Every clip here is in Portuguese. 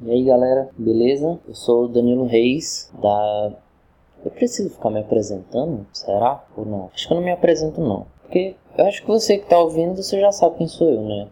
E aí galera, beleza? Eu sou o Danilo Reis da. Eu preciso ficar me apresentando? Será? Ou não? Acho que eu não me apresento não. Porque eu acho que você que tá ouvindo, você já sabe quem sou eu, né?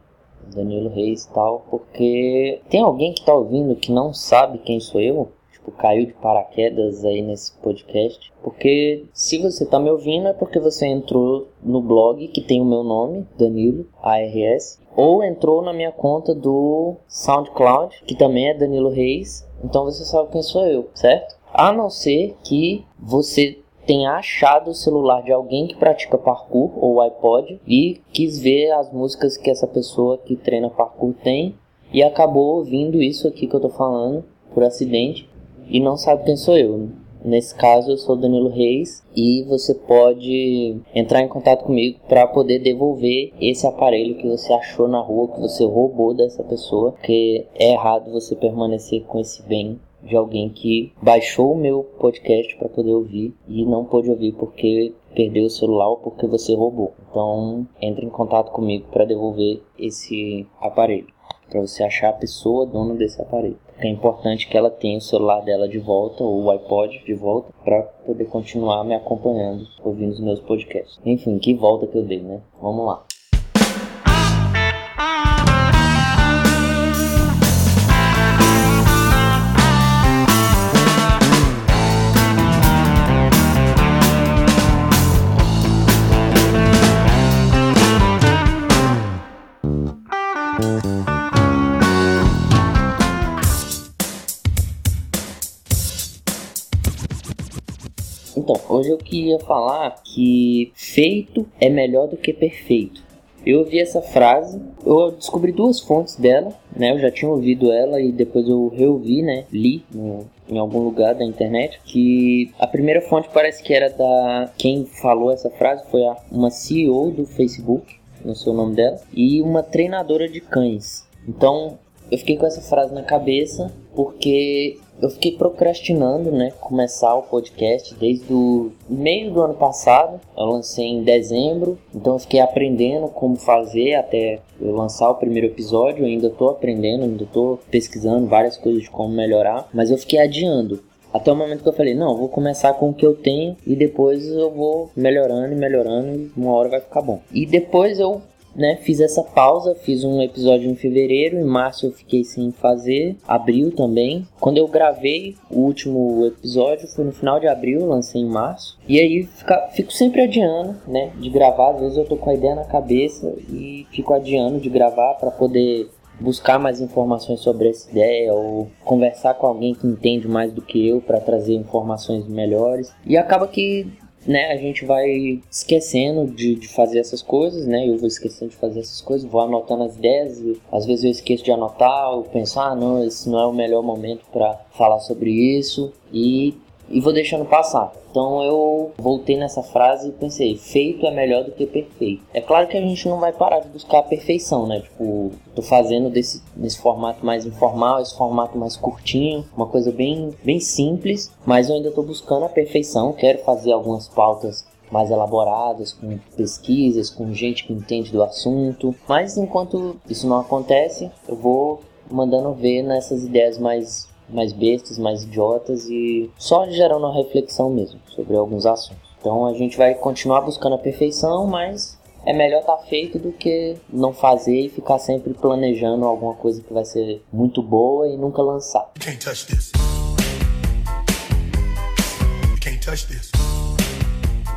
Danilo Reis e tal. Porque tem alguém que tá ouvindo que não sabe quem sou eu? Tipo, caiu de paraquedas aí nesse podcast. Porque se você tá me ouvindo é porque você entrou no blog que tem o meu nome, Danilo ARS, ou entrou na minha conta do SoundCloud, que também é Danilo Reis. Então você sabe quem sou eu, certo? A não ser que você tenha achado o celular de alguém que pratica parkour ou iPod e quis ver as músicas que essa pessoa que treina parkour tem e acabou ouvindo isso aqui que eu tô falando por acidente e não sabe quem sou eu. Nesse caso, eu sou Danilo Reis e você pode entrar em contato comigo para poder devolver esse aparelho que você achou na rua, que você roubou dessa pessoa, porque é errado você permanecer com esse bem de alguém que baixou o meu podcast para poder ouvir e não pôde ouvir porque perdeu o celular ou porque você roubou. Então, entre em contato comigo para devolver esse aparelho, para você achar a pessoa dona desse aparelho é importante que ela tenha o celular dela de volta ou o iPod de volta para poder continuar me acompanhando, ouvindo os meus podcasts. Enfim, que volta que eu dei, né? Vamos lá. Queria falar que feito é melhor do que perfeito. Eu ouvi essa frase, eu descobri duas fontes dela, né? Eu já tinha ouvido ela e depois eu reouvi, né? Li no, em algum lugar da internet que a primeira fonte parece que era da quem falou essa frase foi a, uma CEO do Facebook, não sei o nome dela, e uma treinadora de cães. Então, eu fiquei com essa frase na cabeça porque eu fiquei procrastinando, né, começar o podcast desde o meio do ano passado. Eu lancei em dezembro, então eu fiquei aprendendo como fazer até eu lançar o primeiro episódio. Eu ainda estou aprendendo, ainda estou pesquisando várias coisas de como melhorar, mas eu fiquei adiando. Até o momento que eu falei, não, vou começar com o que eu tenho e depois eu vou melhorando e melhorando e uma hora vai ficar bom. E depois eu né, fiz essa pausa, fiz um episódio em fevereiro, em março eu fiquei sem fazer, abril também. Quando eu gravei o último episódio foi no final de abril, lancei em março. E aí fica, fico sempre adiando, né, de gravar. Às vezes eu tô com a ideia na cabeça e fico adiando de gravar para poder buscar mais informações sobre essa ideia ou conversar com alguém que entende mais do que eu para trazer informações melhores. E acaba que né, a gente vai esquecendo de, de fazer essas coisas, né? Eu vou esquecendo de fazer essas coisas, vou anotando as ideias, às vezes eu esqueço de anotar, ou penso, ah, não, esse não é o melhor momento para falar sobre isso, e e vou deixando passar. Então eu voltei nessa frase e pensei, feito é melhor do que perfeito. É claro que a gente não vai parar de buscar a perfeição, né? Tipo, tô fazendo desse, desse formato mais informal, esse formato mais curtinho, uma coisa bem, bem simples, mas eu ainda tô buscando a perfeição, quero fazer algumas pautas mais elaboradas, com pesquisas, com gente que entende do assunto. Mas enquanto isso não acontece, eu vou mandando ver nessas ideias mais mais bestas, mais idiotas e só gerando uma reflexão mesmo sobre alguns assuntos. Então a gente vai continuar buscando a perfeição, mas é melhor estar tá feito do que não fazer e ficar sempre planejando alguma coisa que vai ser muito boa e nunca lançar. Can't touch this. Can't touch this.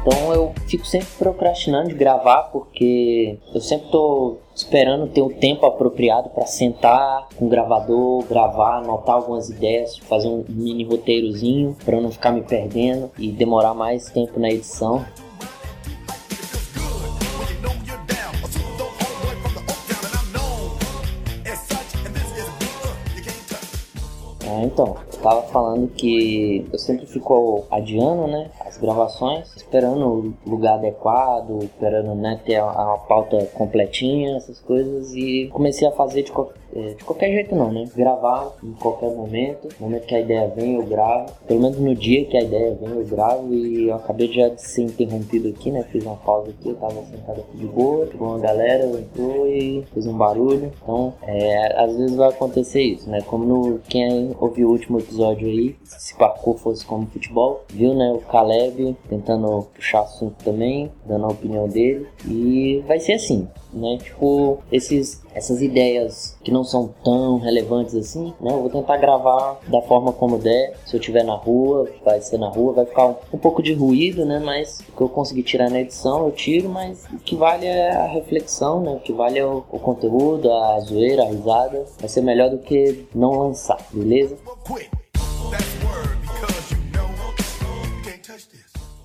Então eu fico sempre procrastinando de gravar porque eu sempre tô esperando ter o tempo apropriado para sentar com o gravador, gravar, anotar algumas ideias, fazer um mini roteirozinho para não ficar me perdendo e demorar mais tempo na edição. É, então, tava falando que eu sempre fico adiando, né, as gravações, esperando o lugar adequado, esperando, né, ter a, a pauta completinha, essas coisas, e comecei a fazer de, é, de qualquer jeito não, né, gravar em qualquer momento, no momento que a ideia vem eu gravo, pelo menos no dia que a ideia vem eu gravo, e eu acabei já de ser interrompido aqui, né, fiz uma pausa aqui, eu tava sentado aqui de boa, chegou uma galera, entrou e fez um barulho, então, é, às vezes vai acontecer isso, né, como no, quem ouviu o último episódio aí, se parkour fosse como futebol, viu, né, o Caleb tentando puxar assunto também, dando a opinião dele, e vai ser assim, né, tipo, esses essas ideias que não são tão relevantes assim, né? Eu vou tentar gravar da forma como der. Se eu estiver na rua, vai ser na rua, vai ficar um, um, pouco de ruído, né? Mas o que eu conseguir tirar na edição, eu tiro, mas o que vale é a reflexão, né? O que vale é o, o conteúdo, a zoeira, a risada. Vai ser melhor do que não lançar, beleza?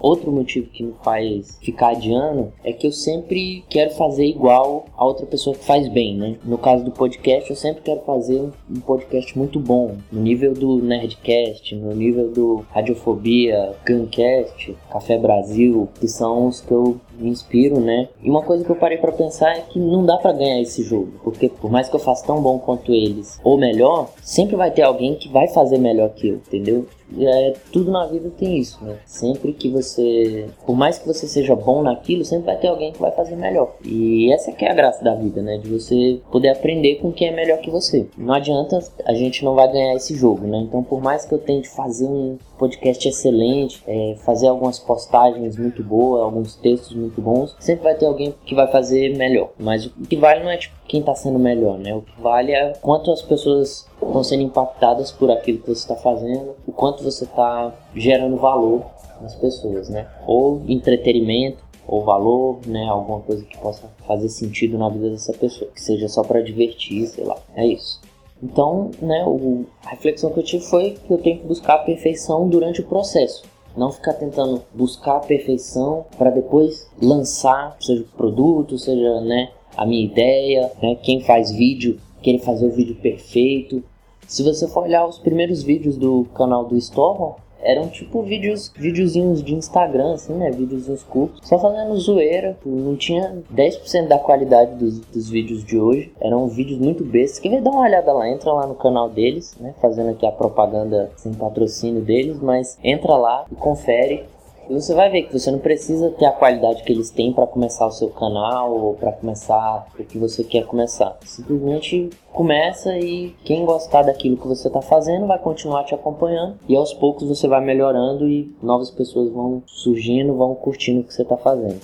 Outro motivo que me faz ficar adiando é que eu sempre quero fazer igual a outra pessoa que faz bem, né? No caso do podcast, eu sempre quero fazer um podcast muito bom, no nível do Nerdcast, no nível do Radiofobia, Guncast, Café Brasil, que são os que eu me inspiro, né? E uma coisa que eu parei para pensar é que não dá para ganhar esse jogo, porque por mais que eu faça tão bom quanto eles, ou melhor, sempre vai ter alguém que vai fazer melhor que eu, entendeu? É, tudo na vida tem isso, né? Sempre que você, por mais que você seja bom naquilo, sempre vai ter alguém que vai fazer melhor. E essa que é a graça da vida, né? De você poder aprender com quem é melhor que você. Não adianta, a gente não vai ganhar esse jogo, né? Então, por mais que eu tente fazer um podcast excelente, é, fazer algumas postagens muito boas, alguns textos muito bons, sempre vai ter alguém que vai fazer melhor. Mas o que vale não é tipo quem está sendo melhor, né? O que vale é quanto as pessoas estão sendo impactadas por aquilo que você está fazendo, o quanto você está gerando valor nas pessoas, né? Ou entretenimento, ou valor, né? Alguma coisa que possa fazer sentido na vida dessa pessoa, que seja só para divertir, sei lá. É isso. Então, né, o, a reflexão que eu tive foi que eu tenho que buscar a perfeição durante o processo. Não ficar tentando buscar a perfeição para depois lançar, seja o produto, seja né, a minha ideia. Né, quem faz vídeo querer fazer o vídeo perfeito. Se você for olhar os primeiros vídeos do canal do Storm, eram tipo vídeos, videozinhos de Instagram, assim, né? Videozinhos curtos, só fazendo zoeira. Não tinha 10% da qualidade dos, dos vídeos de hoje. Eram vídeos muito bestas. Quer ver? Dá uma olhada lá, entra lá no canal deles, né? Fazendo aqui a propaganda sem patrocínio deles, mas entra lá e confere e você vai ver que você não precisa ter a qualidade que eles têm para começar o seu canal ou para começar o que você quer começar. Simplesmente começa e quem gostar daquilo que você está fazendo vai continuar te acompanhando e aos poucos você vai melhorando e novas pessoas vão surgindo, vão curtindo o que você está fazendo.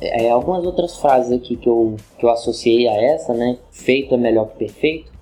É, algumas outras frases aqui que eu, que eu associei a essa, né? Feito é melhor que perfeito.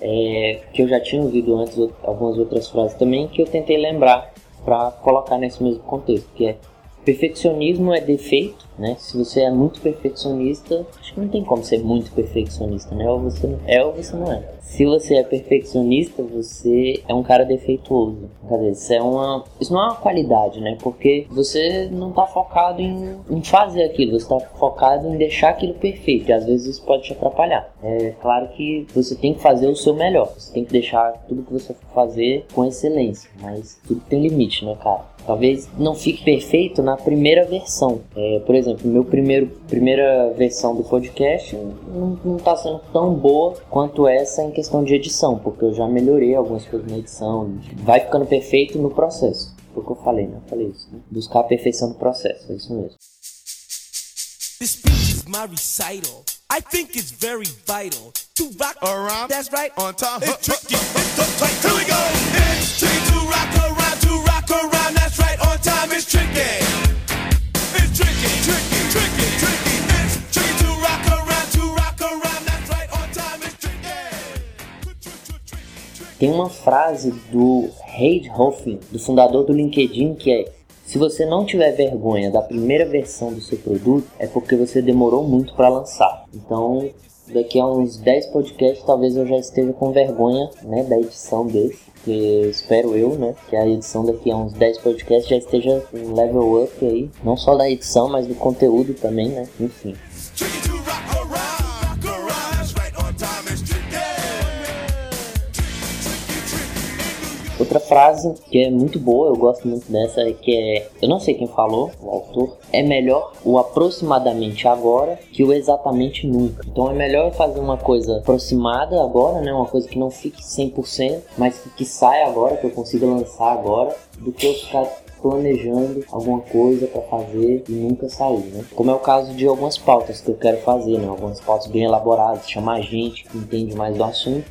É, que eu já tinha ouvido antes algumas outras frases também que eu tentei lembrar para colocar nesse mesmo contexto, que é perfeccionismo é defeito, né? Se você é muito perfeccionista, acho que não tem como ser muito perfeccionista, né? Ou você é ou você não é. Se você é perfeccionista, você é um cara defeituoso. Quer dizer, isso é uma, isso não é uma qualidade, né? Porque você não está focado em, em, fazer aquilo, você está focado em deixar aquilo perfeito. E às vezes isso pode te atrapalhar. É claro que você tem que fazer o seu melhor. Você tem que deixar tudo que você for fazer com excelência. Mas tudo tem limite, né, cara? Talvez não fique perfeito na primeira versão. É, por exemplo, meu primeiro primeira versão do podcast não está sendo tão boa quanto essa em questão de edição, porque eu já melhorei algumas coisas na edição. Vai ficando perfeito no processo. Foi o que eu falei, né? Eu falei isso. Né? Buscar a perfeição no processo, é isso mesmo. This speech is my recital. I think it's very vital to rock around. That's right. On time. It's tricky. It's Here we go. It's tricky to rock around, to rock around. That's right. On time. It's tricky. Tem uma frase do Reid Hoffman, do fundador do LinkedIn, que é se você não tiver vergonha da primeira versão do seu produto, é porque você demorou muito para lançar. Então, daqui a uns 10 podcasts, talvez eu já esteja com vergonha né, da edição desse. Porque espero eu, né, que a edição daqui a uns 10 podcasts já esteja um level up aí. Não só da edição, mas do conteúdo também, né? Enfim. Outra frase que é muito boa, eu gosto muito dessa, é que é, eu não sei quem falou, o autor, é melhor o aproximadamente agora que o exatamente nunca. Então é melhor fazer uma coisa aproximada agora, né, uma coisa que não fique 100%, mas que, saia agora, que eu consiga lançar agora, do que eu ficar planejando alguma coisa para fazer e nunca sair, né? Como é o caso de algumas pautas que eu quero fazer, né? Algumas pautas bem elaboradas, chamar gente que entende mais do assunto.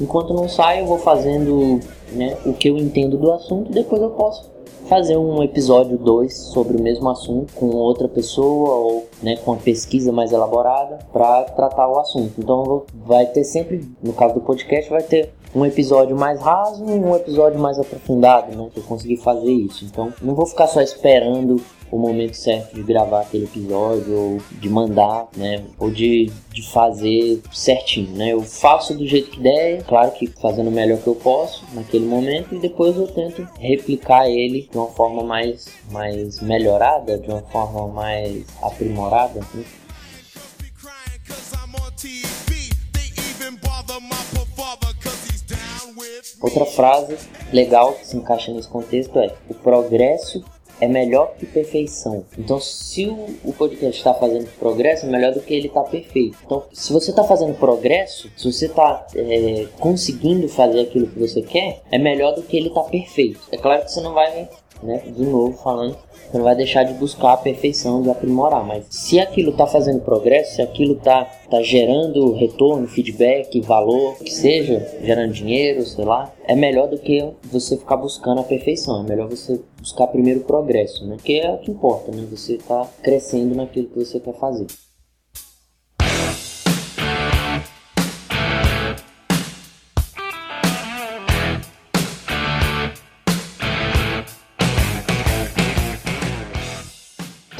Enquanto não sai, eu vou fazendo né, o que eu entendo do assunto depois eu posso fazer um episódio 2 sobre o mesmo assunto com outra pessoa ou né, com uma pesquisa mais elaborada para tratar o assunto. Então vai ter sempre, no caso do podcast, vai ter um episódio mais raso e um episódio mais aprofundado, né? Que eu consegui fazer isso. Então não vou ficar só esperando o momento certo de gravar aquele episódio, ou de mandar, né? Ou de, de fazer certinho, né? Eu faço do jeito que der, claro que fazendo o melhor que eu posso naquele momento, e depois eu tento replicar ele de uma forma mais, mais melhorada, de uma forma mais aprimorada. Né? Outra frase legal que se encaixa nesse contexto é: o progresso é melhor que perfeição. Então, se o, o podcast está fazendo progresso, é melhor do que ele está perfeito. Então, se você está fazendo progresso, se você está é, conseguindo fazer aquilo que você quer, é melhor do que ele está perfeito. É claro que você não vai, né, de novo falando, você não vai deixar de buscar a perfeição, de aprimorar, mas se aquilo está fazendo progresso, se aquilo está tá gerando retorno, feedback, valor, que seja, gerando dinheiro, sei lá, é melhor do que você ficar buscando a perfeição. É melhor você buscar primeiro o progresso, né? Que é o que importa, né? Você está crescendo naquilo que você quer fazer.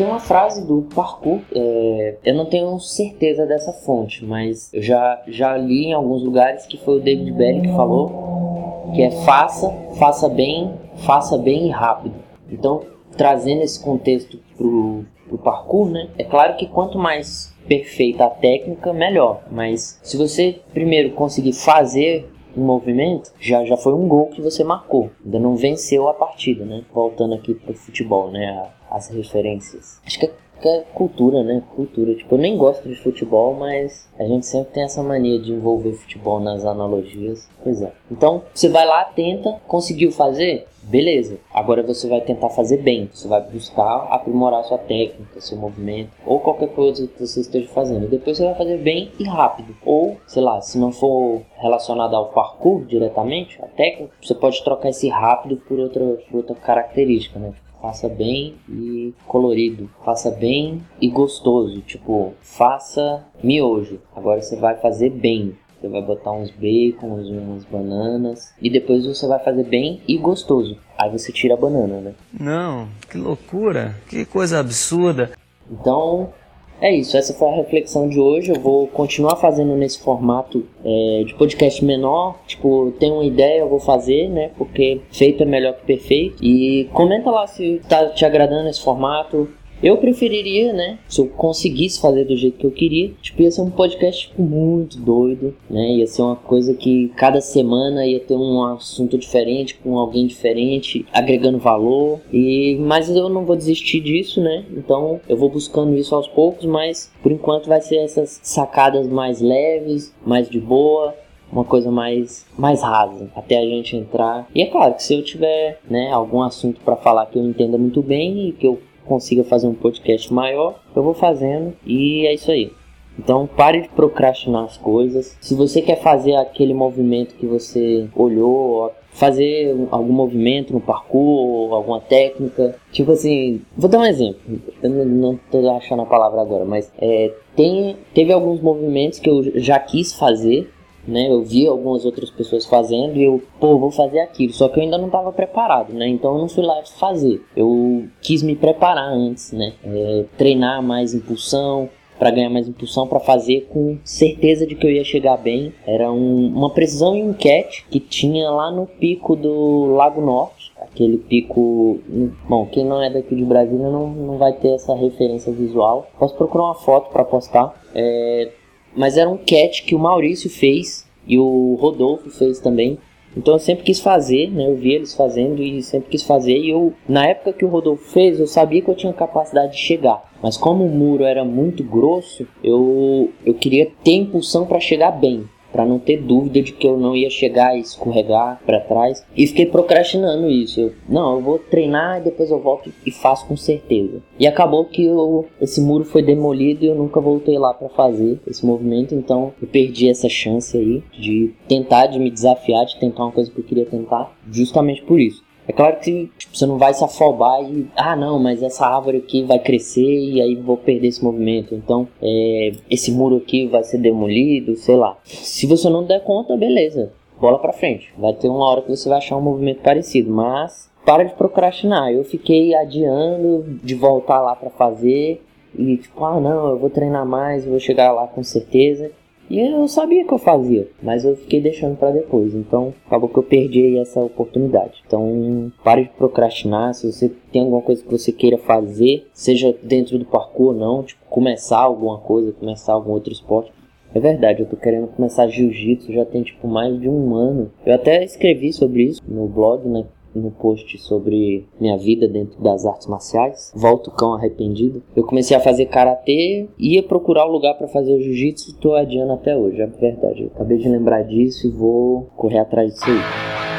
Tem uma frase do parkour, é, eu não tenho certeza dessa fonte, mas eu já, já li em alguns lugares que foi o David Belly que falou, que é faça, faça bem, faça bem e rápido. Então, trazendo esse contexto pro, pro parkour, né? É claro que quanto mais perfeita a técnica, melhor. Mas se você primeiro conseguir fazer um movimento, já, já foi um gol que você marcou. Ainda não venceu a partida, né? Voltando aqui pro futebol, né? as referências. Acho que é, é cultura, né? Cultura. Tipo, eu nem gosto de futebol, mas a gente sempre tem essa mania de envolver futebol nas analogias. Pois é. Então, você vai lá, tenta, conseguiu fazer? Beleza. Agora você vai tentar fazer bem. Você vai buscar aprimorar sua técnica, seu movimento, ou qualquer coisa que você esteja fazendo. Depois você vai fazer bem e rápido. Ou, sei lá, se não for relacionado ao parkour diretamente, a técnica, você pode trocar esse rápido por outra, por outra característica, né? Faça bem e colorido, faça bem e gostoso, tipo, faça miojo. Agora você vai fazer bem. Você vai botar uns bacons, umas bananas e depois você vai fazer bem e gostoso. Aí você tira a banana, né? Não, que loucura, que coisa absurda. Então, é isso, essa foi a reflexão de hoje. Eu vou continuar fazendo nesse formato é, de podcast menor. Tipo, tenho uma ideia, eu vou fazer, né? Porque feito é melhor que perfeito. E comenta lá se tá te agradando esse formato. Eu preferiria, né? Se eu conseguisse fazer do jeito que eu queria, tipo, ia ser um podcast tipo, muito doido, né? Ia ser uma coisa que cada semana ia ter um assunto diferente, com alguém diferente, agregando valor. E mas eu não vou desistir disso, né? Então eu vou buscando isso aos poucos, mas por enquanto vai ser essas sacadas mais leves, mais de boa, uma coisa mais mais rasa até a gente entrar. E é claro que se eu tiver, né, algum assunto para falar que eu entenda muito bem e que eu consiga fazer um podcast maior, eu vou fazendo e é isso aí. Então pare de procrastinar as coisas. Se você quer fazer aquele movimento que você olhou, fazer algum movimento no parkour, alguma técnica, tipo assim, vou dar um exemplo. Eu não estou achando a palavra agora, mas é, tem, teve alguns movimentos que eu já quis fazer né? Eu vi algumas outras pessoas fazendo e eu, pô, vou fazer aquilo. Só que eu ainda não estava preparado, né? Então eu não fui lá fazer. Eu quis me preparar antes, né? É, treinar mais impulsão, para ganhar mais impulsão, para fazer com certeza de que eu ia chegar bem. Era um, uma precisão e um catch que tinha lá no pico do Lago Norte. Aquele pico. Bom, quem não é daqui de Brasília não, não vai ter essa referência visual. Posso procurar uma foto para postar. É, mas era um catch que o Maurício fez e o Rodolfo fez também Então eu sempre quis fazer, né? Eu vi eles fazendo e sempre quis fazer. E eu, na época que o Rodolfo fez, eu sabia que eu tinha capacidade de chegar. Mas como o muro era muito grosso, eu, eu queria ter impulsão para chegar bem para não ter dúvida de que eu não ia chegar e escorregar para trás. E fiquei procrastinando isso. Eu, não, eu vou treinar e depois eu volto e faço com certeza. E acabou que eu, esse muro foi demolido e eu nunca voltei lá para fazer esse movimento, então eu perdi essa chance aí de tentar, de me desafiar, de tentar uma coisa que eu queria tentar, justamente por isso. É claro que tipo, você não vai se afobar e, ah, não, mas essa árvore aqui vai crescer e aí vou perder esse movimento. Então, é, esse muro aqui vai ser demolido, sei lá. Se você não der conta, beleza, bola pra frente. Vai ter uma hora que você vai achar um movimento parecido, mas para de procrastinar. Eu fiquei adiando de voltar lá para fazer e tipo, ah, não, eu vou treinar mais, vou chegar lá com certeza. E eu sabia que eu fazia, mas eu fiquei deixando para depois. Então acabou que eu perdi essa oportunidade. Então pare de procrastinar. Se você tem alguma coisa que você queira fazer, seja dentro do parkour ou não, tipo começar alguma coisa, começar algum outro esporte. É verdade, eu tô querendo começar jiu-jitsu já tem tipo mais de um ano. Eu até escrevi sobre isso no blog, né? No post sobre minha vida dentro das artes marciais. Volto cão arrependido. Eu comecei a fazer karatê, ia procurar um lugar para fazer jiu-jitsu e tô adiando até hoje. É verdade, eu acabei de lembrar disso e vou correr atrás disso aí.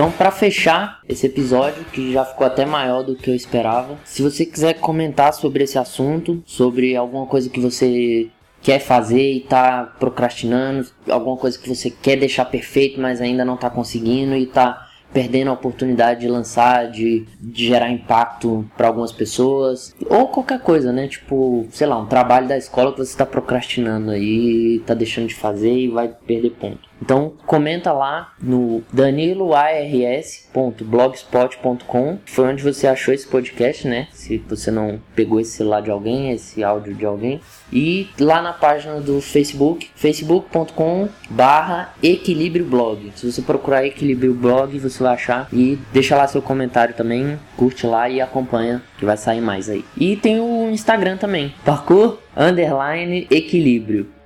Então, para fechar esse episódio, que já ficou até maior do que eu esperava, se você quiser comentar sobre esse assunto, sobre alguma coisa que você quer fazer e tá procrastinando, alguma coisa que você quer deixar perfeito, mas ainda não tá conseguindo e tá perdendo a oportunidade de lançar, de, de gerar impacto para algumas pessoas, ou qualquer coisa, né? Tipo, sei lá, um trabalho da escola que você está procrastinando aí, tá deixando de fazer e vai perder ponto. Então comenta lá no daniloars.blogspot.com foi onde você achou esse podcast, né? Se você não pegou esse celular de alguém, esse áudio de alguém. E lá na página do Facebook, facebook.com barra equilíbrio blog. Se você procurar equilíbrio blog, você vai achar. E deixa lá seu comentário também, curte lá e acompanha que vai sair mais aí. E tem o Instagram também, parkour underline equilíbrio.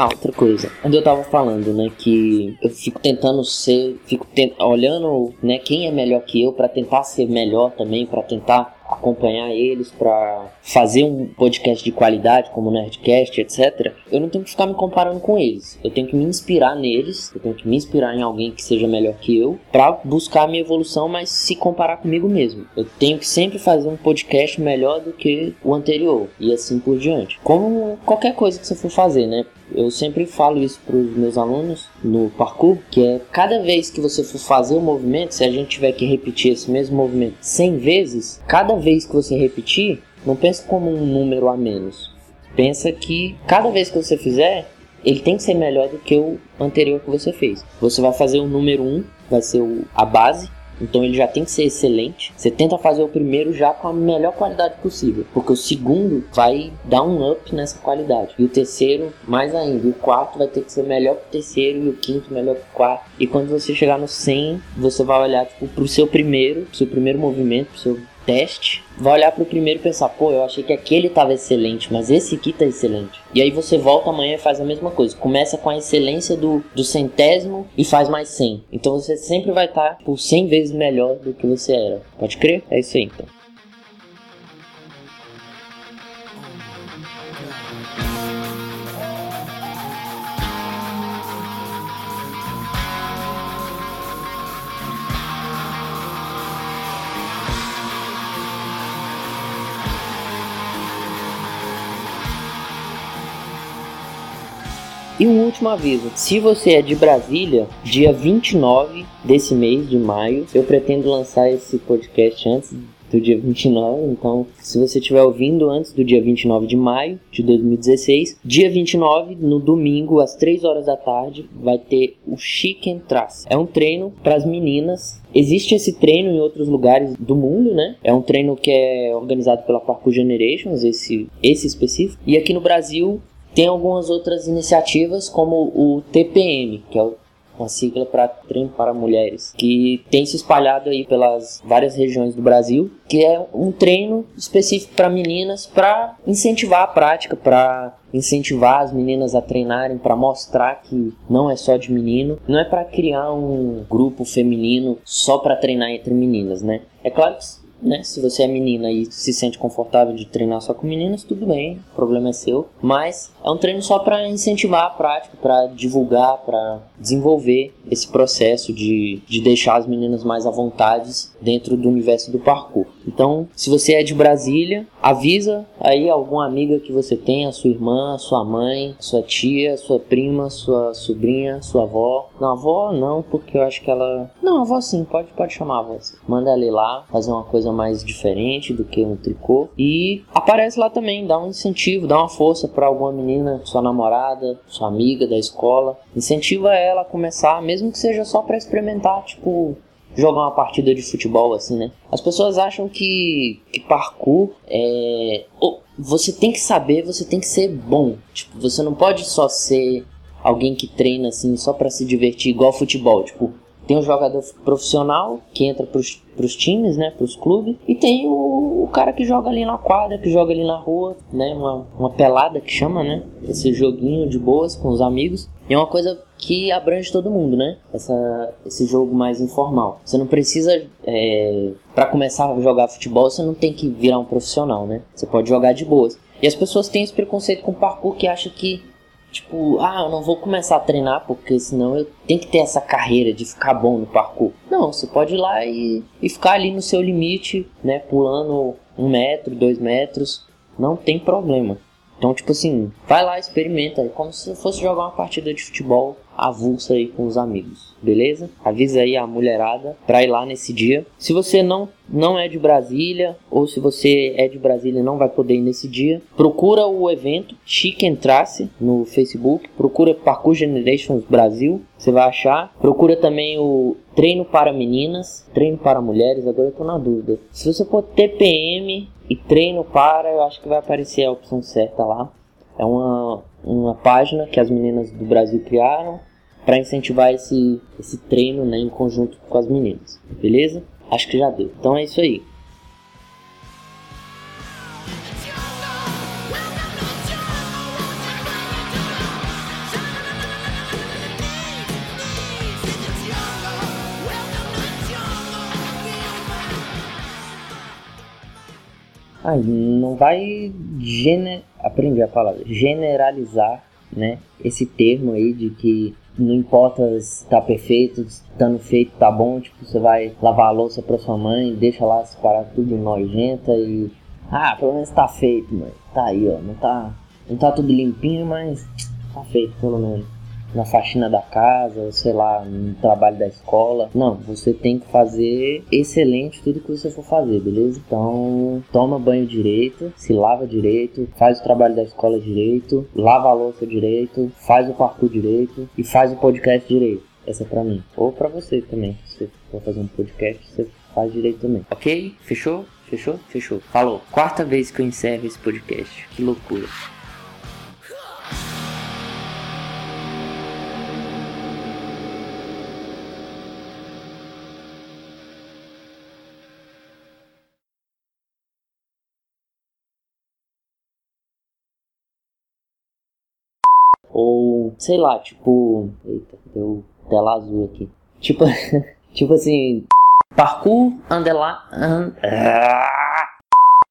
Ah, outra coisa. Onde eu tava falando, né, que eu fico tentando ser, fico olhando, né, quem é melhor que eu para tentar ser melhor também, para tentar acompanhar eles, para fazer um podcast de qualidade como o Nerdcast, etc. Eu não tenho que ficar me comparando com eles. Eu tenho que me inspirar neles, eu tenho que me inspirar em alguém que seja melhor que eu, para buscar a minha evolução, mas se comparar comigo mesmo. Eu tenho que sempre fazer um podcast melhor do que o anterior e assim por diante. Como qualquer coisa que você for fazer, né? Eu sempre falo isso para os meus alunos no parkour, que é cada vez que você for fazer o um movimento, se a gente tiver que repetir esse mesmo movimento 100 vezes, cada vez que você repetir, não pense como um número a menos. Pensa que cada vez que você fizer, ele tem que ser melhor do que o anterior que você fez. Você vai fazer o número 1, vai ser o, a base, então ele já tem que ser excelente. Você tenta fazer o primeiro já com a melhor qualidade possível, porque o segundo vai dar um up nessa qualidade. E o terceiro, mais ainda. E o quarto vai ter que ser melhor que o terceiro e o quinto melhor que o quarto. E quando você chegar no 100, você vai olhar tipo, pro seu primeiro, pro seu primeiro movimento, pro seu teste, vai olhar pro primeiro e pensar, pô, eu achei que aquele tava excelente, mas esse aqui tá excelente. E aí você volta amanhã e faz a mesma coisa. Começa com a excelência do, do centésimo e faz mais 100. Então você sempre vai estar tá por 100 vezes melhor do que você era. Pode crer? É isso aí então. E um último aviso: se você é de Brasília, dia 29 desse mês de maio, eu pretendo lançar esse podcast antes do dia 29. Então, se você estiver ouvindo antes do dia 29 de maio de 2016, dia 29, no domingo, às 3 horas da tarde, vai ter o Chicken Trace. É um treino para as meninas. Existe esse treino em outros lugares do mundo, né? É um treino que é organizado pela Parkour Generations, esse, esse específico. E aqui no Brasil tem algumas outras iniciativas, como o TPM, que é uma sigla para treino para mulheres, que tem se espalhado aí pelas várias regiões do Brasil, que é um treino específico para meninas para incentivar a prática, para incentivar as meninas a treinarem, para mostrar que não é só de menino, não é para criar um grupo feminino só para treinar entre meninas, né? É claro que né? Se você é menina e se sente confortável de treinar só com meninas, tudo bem, o problema é seu. Mas é um treino só para incentivar a prática, para divulgar, para desenvolver esse processo de, de deixar as meninas mais à vontade dentro do universo do parkour. Então, se você é de Brasília, avisa aí alguma amiga que você tenha, sua irmã, sua mãe, sua tia, sua prima, sua sobrinha, sua avó. Não, avó não, porque eu acho que ela. Não, avó sim, pode, pode chamar a avó. Manda ela ir lá, fazer uma coisa mais diferente do que um tricô. E aparece lá também, dá um incentivo, dá uma força para alguma menina, sua namorada, sua amiga da escola. Incentiva ela a começar, mesmo que seja só para experimentar, tipo, jogar uma partida de futebol assim, né? As pessoas acham que, que parkour é. Oh, você tem que saber, você tem que ser bom. Tipo, você não pode só ser alguém que treina assim só para se divertir igual futebol. Tipo, tem o jogador profissional que entra pros, pros times, né? Pros clubes. E tem o, o, cara que joga ali na quadra, que joga ali na rua, né? Uma, uma pelada que chama, né? Esse joguinho de boas com os amigos. E é uma coisa que abrange todo mundo, né? Essa, esse jogo mais informal. Você não precisa, é, para começar a jogar futebol, você não tem que virar um profissional, né? Você pode jogar de boas. E as pessoas têm esse preconceito com parkour que acha que Tipo, ah, eu não vou começar a treinar porque senão eu tenho que ter essa carreira de ficar bom no parkour. Não, você pode ir lá e, e ficar ali no seu limite, né? Pulando um metro, dois metros, não tem problema. Então, tipo assim, vai lá, experimenta, é como se fosse jogar uma partida de futebol avulsa aí com os amigos, beleza? Avisa aí a mulherada pra ir lá nesse dia. Se você não não é de Brasília ou se você é de Brasília e não vai poder ir nesse dia, procura o evento Chicken Trace no Facebook, procura Parkour Generations Brasil, você vai achar. Procura também o treino para meninas, treino para mulheres, agora eu tô na dúvida. Se você for TPM e treino para, eu acho que vai aparecer a opção certa lá. É uma, uma página que as meninas do Brasil criaram para incentivar esse, esse treino né, em conjunto com as meninas, beleza? Acho que já deu. Então é isso aí. Ah, não vai gener... aprendi a palavra generalizar, né? Esse termo aí de que não importa se tá perfeito, estando feito tá bom, tipo, você vai lavar a louça pra sua mãe, deixa lá separar tudo nojenta e. Ah, pelo menos tá feito, mãe. Tá aí, ó. Não tá, não tá tudo limpinho, mas tá feito pelo menos na faxina da casa, sei lá, no trabalho da escola. Não, você tem que fazer excelente tudo que você for fazer, beleza? Então, toma banho direito, se lava direito, faz o trabalho da escola direito, lava a louça direito, faz o parkour direito e faz o podcast direito. Essa é pra mim. Ou pra você também. Se você for fazer um podcast, você faz direito também. Ok? Fechou? Fechou? Fechou. Falou. Quarta vez que eu encerro esse podcast. Que loucura. Sei lá, tipo. Eita, deu tela azul aqui. Tipo, tipo assim. Parkour, underline. And, ah,